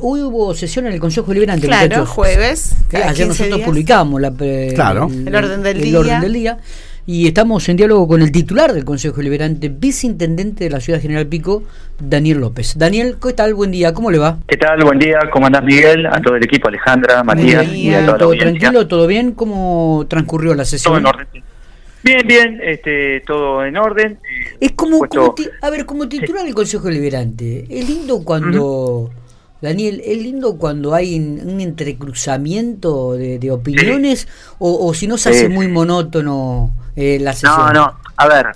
Hoy hubo sesión en el Consejo Deliberante. Claro, jueves. ayer nosotros publicamos la, claro. el, orden del el orden del día. Y estamos en diálogo con el titular del Consejo Deliberante, viceintendente de la ciudad General Pico, Daniel López. Daniel, ¿qué tal? Buen día, ¿cómo le va? ¿Qué tal? Buen día, ¿cómo andás Miguel? A todo el equipo, Alejandra, Matías y a toda ¿Todo tranquilo? ¿Todo bien? ¿Cómo transcurrió la sesión? Todo en orden. Bien, bien, este, todo en orden. Es como, a ver, como titular del Consejo Deliberante, es lindo cuando... Daniel, ¿es lindo cuando hay un entrecruzamiento de, opiniones o, si no se hace muy monótono eh, la sesión? No, no, a ver,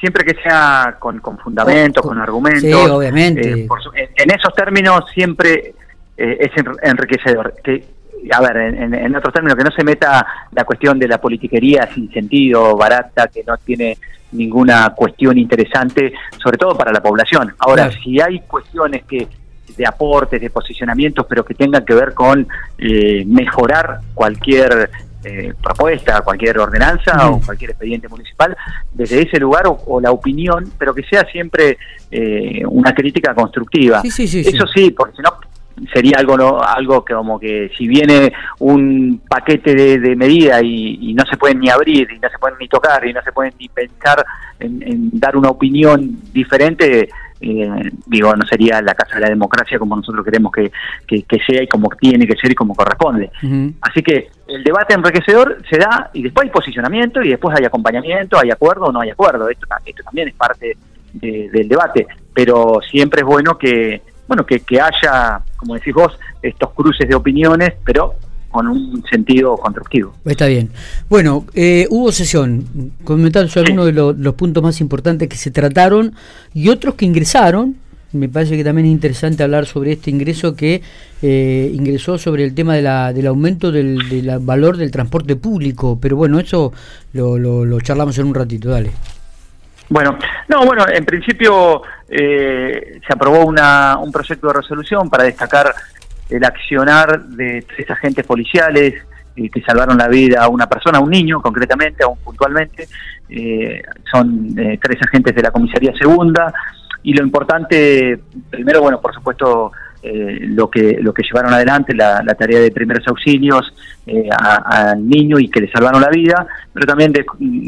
siempre que sea con, con fundamentos, con, argumentos. Sí, obviamente. Eh, en, esos términos siempre eh, es enriquecedor. Que, a ver, en, en, otros términos, que no se meta la cuestión de la politiquería sin sentido, barata, que no tiene ninguna cuestión interesante, sobre todo para la población. Ahora, si hay cuestiones que de aportes, de posicionamientos, pero que tengan que ver con eh, mejorar cualquier eh, propuesta, cualquier ordenanza o cualquier expediente municipal desde ese lugar o, la opinión, pero que sea siempre eh, una crítica constructiva. Eso sí, porque si no sería algo no, algo que como que si viene un paquete de, de medidas y, no se pueden ni abrir y no se pueden ni tocar y no se pueden ni pensar en dar una opinión diferente eh, digo, no sería la casa de la democracia como nosotros queremos que, sea y como tiene que ser y como corresponde. Así que el debate enriquecedor se da y después hay posicionamiento y después hay acompañamiento, hay acuerdo o no hay acuerdo. Esto, esto también es parte del debate, pero siempre es bueno que, bueno, que, que haya, como decís vos, estos cruces de opiniones, pero con un sentido constructivo. Está bien. Bueno, eh, hubo sesión, comentaron algunos de los puntos más importantes que se trataron y otros que ingresaron. Me parece que también es interesante hablar sobre este ingreso que eh, ingresó sobre el tema de la, del aumento del, valor del transporte público. Pero bueno, eso lo, lo, charlamos en un ratito. Dale. Bueno, no, bueno, en principio eh, se aprobó una, un proyecto de resolución para destacar el accionar de tres agentes policiales eh, que salvaron la vida a una persona, a un niño concretamente, aún puntualmente. Eh, son eh, tres agentes de la comisaría segunda. Y lo importante, primero, bueno, por supuesto, eh, lo que lo que llevaron adelante la, tarea de primeros auxilios eh, al niño y que le salvaron la vida, pero también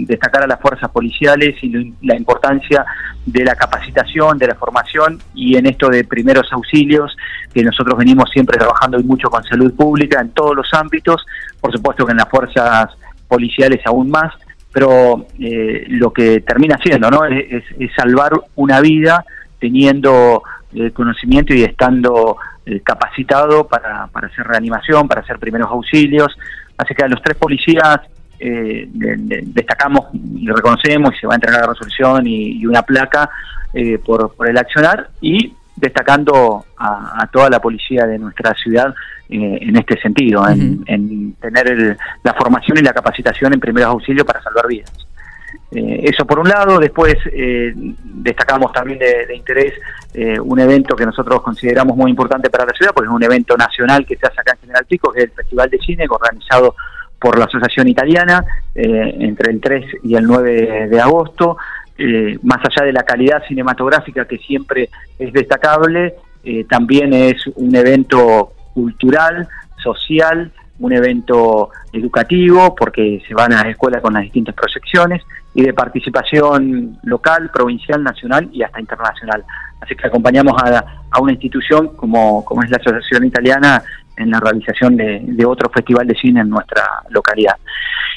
destacar a las fuerzas policiales y la importancia de la capacitación, de la formación y en esto de primeros auxilios que nosotros venimos siempre trabajando y mucho con salud pública en todos los ámbitos, por supuesto que en las fuerzas policiales aún más, pero eh, lo que termina siendo ¿no? es salvar una vida teniendo el conocimiento y estando eh, capacitado para, para hacer reanimación, para hacer primeros auxilios. Así que a los tres policías eh, destacamos y reconocemos y se va a entregar la resolución y, una placa eh, por, por, el accionar y destacando a, toda la policía de nuestra ciudad en este sentido, en, tener la formación y la capacitación en primeros auxilios para salvar vidas. Eh, eso por un lado, después eh, destacamos también de, interés eh, un evento que nosotros consideramos muy importante para la ciudad, porque es un evento nacional que se hace acá en General Pico, que es el Festival de Cine, organizado por la Asociación Italiana entre el 3 y el 9 de agosto. más allá de la calidad cinematográfica que siempre es destacable, también es un evento cultural, social, un evento educativo, porque se van a la escuela con las distintas proyecciones, y de participación local, provincial, nacional y hasta internacional. Así que acompañamos a, una institución como, como es la Asociación Italiana en la realización de, otro festival de cine en nuestra localidad.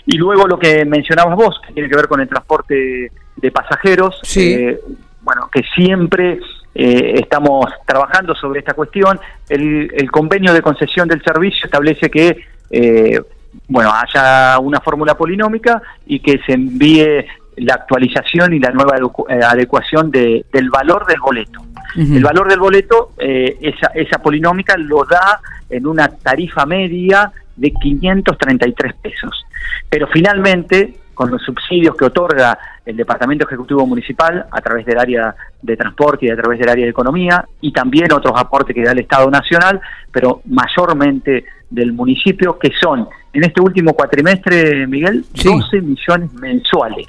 Y luego lo que mencionabas vos, que tiene que ver con el transporte de pasajeros, eh, bueno, que siempre eh, estamos trabajando sobre esta cuestión. El, el, convenio de concesión del servicio establece que eh, bueno, haya una fórmula polinómica y que se envíe la actualización y la nueva eh, adecuación de, del valor del boleto. El valor del boleto, eh, esa, esa polinómica lo da en una tarifa media de 533 pesos. Pero finalmente, con los subsidios que otorga el Departamento Ejecutivo Municipal a través del área de transporte y a través del área de economía y también otros aportes que da el Estado Nacional, pero mayormente del municipio, que son en este último cuatrimestre, Miguel, 12 millones mensuales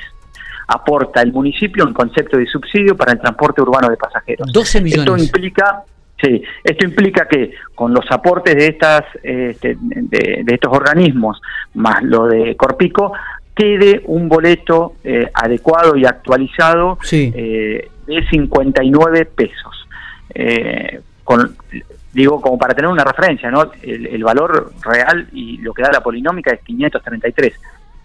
aporta el municipio en concepto de subsidio para el transporte urbano de pasajeros. 12 millones. Esto implica Sí, esto implica que con los aportes de estas este, de, estos organismos más lo de Corpico quede un boleto eh, adecuado y actualizado eh, de 59 pesos. Eh, con, digo, como para tener una referencia, ¿no? El, valor real y lo que da la polinómica es 533.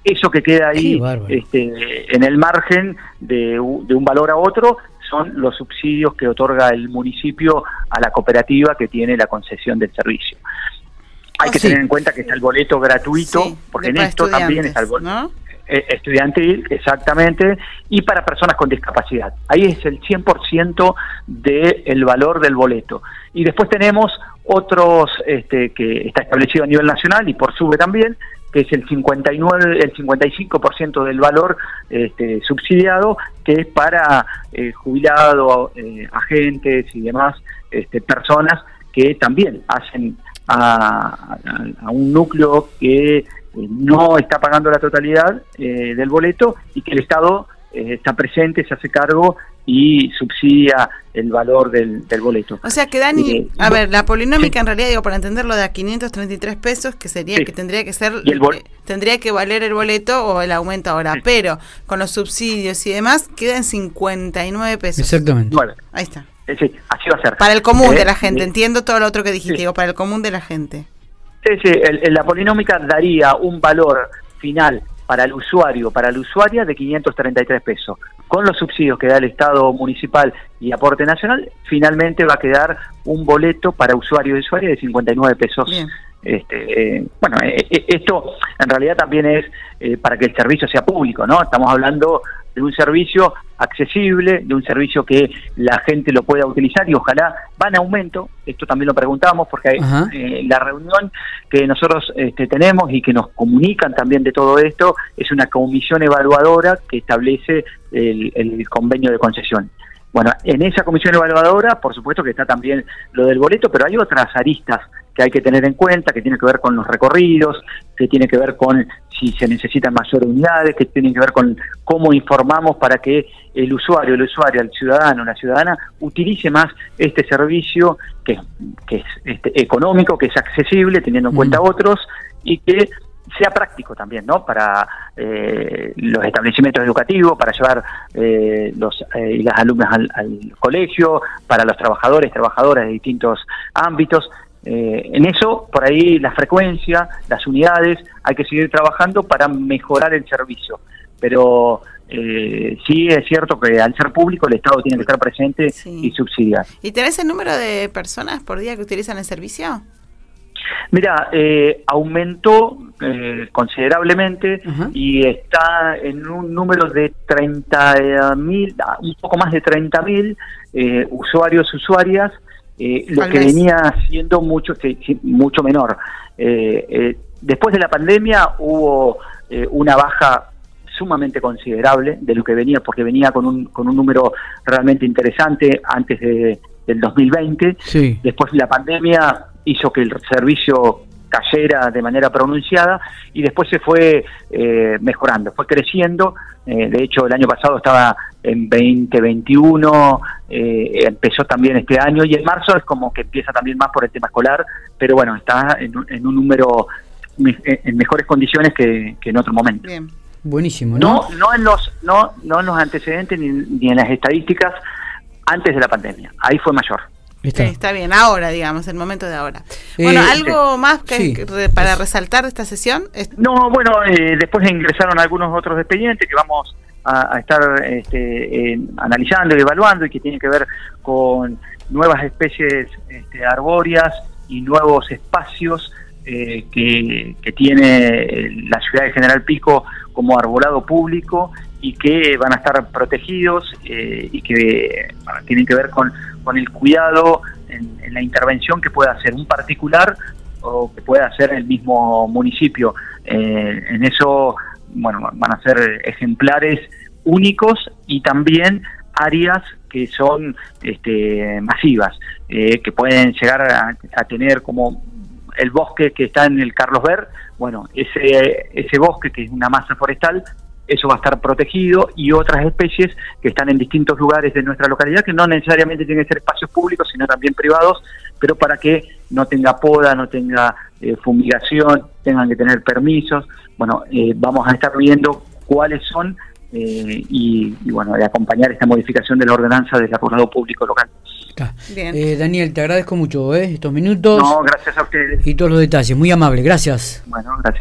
Eso que queda ahí este, en el margen de, de un valor a otro son los subsidios que otorga el municipio a la cooperativa que tiene la concesión del servicio. Hay ah, que tener en cuenta que está el boleto gratuito, porque en esto también está el boleto. Eh, estudiantil, exactamente, y para personas con discapacidad. Ahí es el 100% del valor del boleto. Y después tenemos otros este, que está establecido a nivel nacional y por SUBE también, que es el 59, el 55% del valor este, subsidiado, que es para eh, jubilados, eh, agentes y demás este, personas que también hacen a, un núcleo que eh, no está pagando la totalidad eh, del boleto y que el Estado está presente, se hace cargo y subsidia el valor del, boleto. O sea que Dani, a ver, la polinómica en realidad, digo, para entenderlo, de a 533 pesos, que sería que tendría que ser, tendría que valer el boleto o el aumento ahora, pero con los subsidios y demás, queda en 59 pesos. Exactamente. Ahí está. Sí, así va a ser. Para el común de la gente, entiendo todo lo otro que dijiste, digo, para el común de la gente. Sí, sí, la polinómica daría un valor final para el usuario, para la usuaria de 533 pesos. Con los subsidios que da el Estado municipal y aporte nacional, finalmente va a quedar un boleto para usuario y usuaria de 59 pesos. Este, eh, bueno, eh, eh, esto en realidad también es para que el servicio sea público, ¿no? Estamos hablando de un servicio accesible, de un servicio que la gente lo pueda utilizar y ojalá va en aumento. Esto también lo preguntamos porque eh, la reunión que nosotros este, tenemos y que nos comunican también de todo esto es una comisión evaluadora que establece el convenio de concesión. Bueno, en esa comisión evaluadora, por supuesto que está también lo del boleto, pero hay otras aristas que hay que tener en cuenta, que tiene que ver con los recorridos, que tiene que ver con si se necesitan mayores unidades, que tiene que ver con cómo informamos para que el usuario, el usuario, el ciudadano, la ciudadana utilice más este servicio que, que es este, económico, que es accesible, teniendo en cuenta otros, y que sea práctico también, ¿no? Para eh, los establecimientos educativos, para llevar eh, los eh, las alumnas al, colegio, para los trabajadores, trabajadoras de distintos ámbitos. En eso, por ahí, la frecuencia, las unidades, hay que seguir trabajando para mejorar el servicio. Pero sí es cierto que al ser público el Estado tiene que estar presente y subsidiar. ¿Y tenés el número de personas por día que utilizan el servicio? Mira, eh, aumentó eh, considerablemente y está en un número de 30 mil, un poco más de 30 mil eh, usuarios, usuarias, lo que venía siendo mucho, mucho menor. después de la pandemia hubo una baja sumamente considerable de lo que venía, porque venía con un, con un número realmente interesante antes de, del 2020. Después de la pandemia hizo que el servicio cayera de manera pronunciada y después se fue eh, mejorando, fue creciendo. Eh, de hecho, el año pasado estaba en 2021, eh, empezó también este año y en marzo es como que empieza también más por el tema escolar, pero bueno, está en, un número en mejores condiciones que, en otro momento. Bien. Buenísimo, ¿no? No, en los no no en los antecedentes ni, ni en las estadísticas antes de la pandemia. Ahí fue mayor. Está. bien, ahora, digamos, el momento de ahora. Bueno, eh, ¿algo más que, para resaltar de esta sesión? No, bueno, eh, después ingresaron algunos otros expedientes que vamos a, estar este, analizando y evaluando y que tienen que ver con nuevas especies este, arbóreas y nuevos espacios eh, que, que, tiene la ciudad de General Pico como arbolado público y que van a estar protegidos y que tienen que ver con con el cuidado en, la intervención que pueda hacer un particular o que pueda hacer el mismo municipio. Eh, en eso, bueno, van a ser ejemplares únicos y también áreas que son este, masivas, eh, que pueden llegar a, tener como el bosque que está en el Carlos Ver, bueno, ese, ese bosque que es una masa forestal eso va a estar protegido y otras especies que están en distintos lugares de nuestra localidad, que no necesariamente tienen que ser espacios públicos, sino también privados, pero para que no tenga poda, no tenga eh, fumigación, tengan que tener permisos. Bueno, eh, vamos a estar viendo cuáles son eh, y, bueno, de acompañar esta modificación de la ordenanza del acordado público local. Bien. Daniel, te agradezco mucho estos minutos. No, gracias a ustedes. Y todos los detalles, muy amable, gracias. Bueno, gracias.